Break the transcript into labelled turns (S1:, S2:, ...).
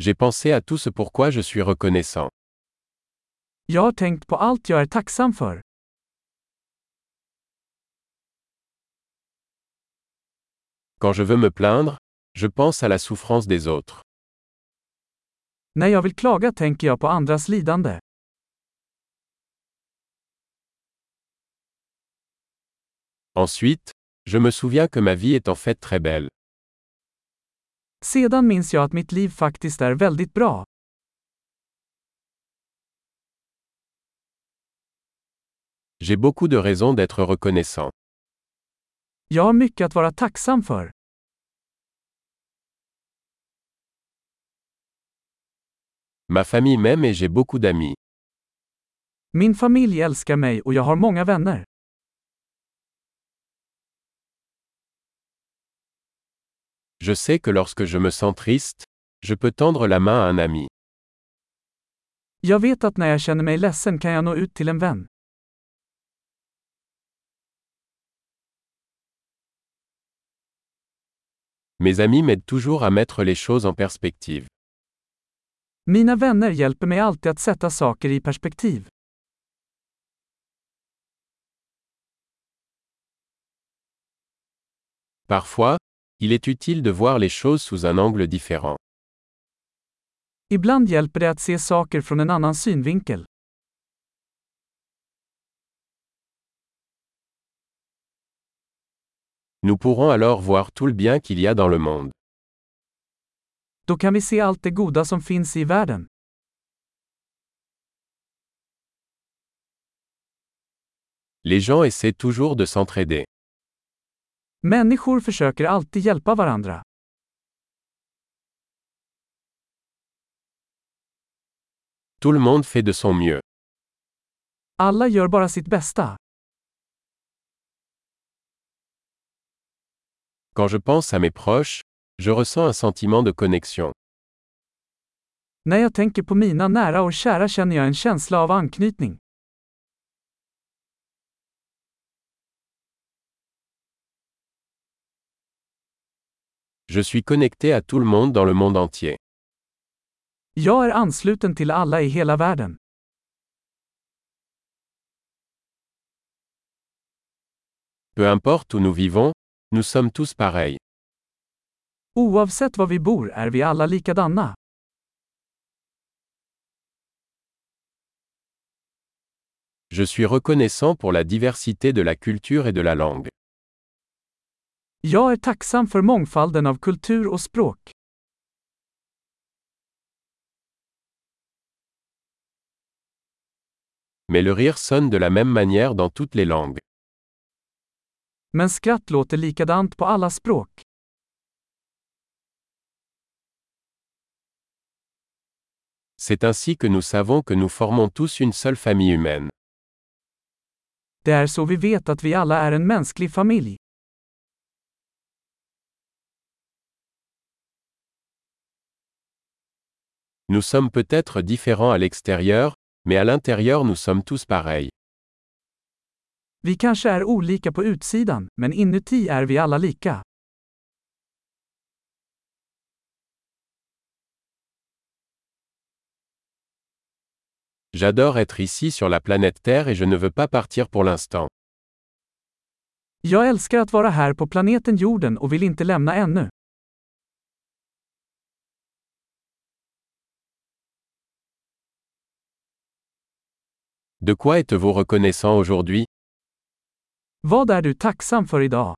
S1: J'ai pensé à tout ce pourquoi je suis reconnaissant.
S2: Jag har tänkt på allt jag är tacksam för.
S1: Quand je veux me plaindre, je pense à la souffrance des autres.
S2: När jag vill klaga tänker jag på andras lidande.
S1: Ensuite, je me souviens que ma vie est en fait très belle.
S2: Sedan minns jag att mitt liv faktiskt är väldigt bra.
S1: J'ai beaucoup de raisons d'être reconnaissant.
S2: Jag har mycket att vara tacksam för.
S1: Ma famille m'aime et j'ai beaucoup d'amis.
S2: Min familj älskar mig och jag har många vänner.
S1: Je sais que lorsque je me sens triste, je peux tendre la main à un ami.
S2: Jag vet att när jag känner mig ledsen kan jag nå ut till en vän.
S1: Mes amis m'aident toujours à mettre les choses en perspective.
S2: Mina vänner hjälper mig alltid att sätta saker i perspektiv.
S1: Parfois, il est utile de voir les choses sous un angle différent.
S2: Ibland hjälper det att se saker från en annan synvinkel.
S1: Nous pourrons alors voir tout le bien qu'il y a dans le monde.
S2: Då kan vi se allt det goda som finns i världen.
S1: Les gens essaient toujours de s'entraider.
S2: Människor försöker alltid hjälpa varandra.
S1: Tout le monde fait de son mieux.
S2: Alla gör bara sitt bästa.
S1: Quand je pense à mes proches, je ressens un sentiment de connexion.
S2: När jag tänker på mina nära och kära känner jag en känsla av anknytning.
S1: Je suis connecté à tout le monde dans le monde entier.
S2: Jag är ansluten till alla i hela världen.
S1: Peu importe où nous vivons, nous sommes tous pareils.
S2: Oavsett var vi bor är vi alla likadana.
S1: Je suis reconnaissant pour la diversité de la culture et de la langue.
S2: Jag är tacksam för mångfalden av kultur och språk.
S1: Mais le rire sonne de la même manière dans toutes les langues.
S2: Men skratt låter likadant på alla språk.
S1: C'est ainsi que nous savons que nous formons tous une seule famille humaine.
S2: Det är så vi vet att vi alla är en mänsklig familj.
S1: Nous sommes peut-être différents à l'extérieur, mais à l'intérieur nous sommes tous pareils.
S2: Vi kanske är olika på utsidan, men inuti är vi alla lika.
S1: J'adore être ici sur la planète Terre et je ne veux pas partir pour l'instant.
S2: Jag älskar att vara här på planeten jorden och vill inte lämna ännu.
S1: De quoi êtes-vous reconnaissant aujourd'hui?
S2: Du?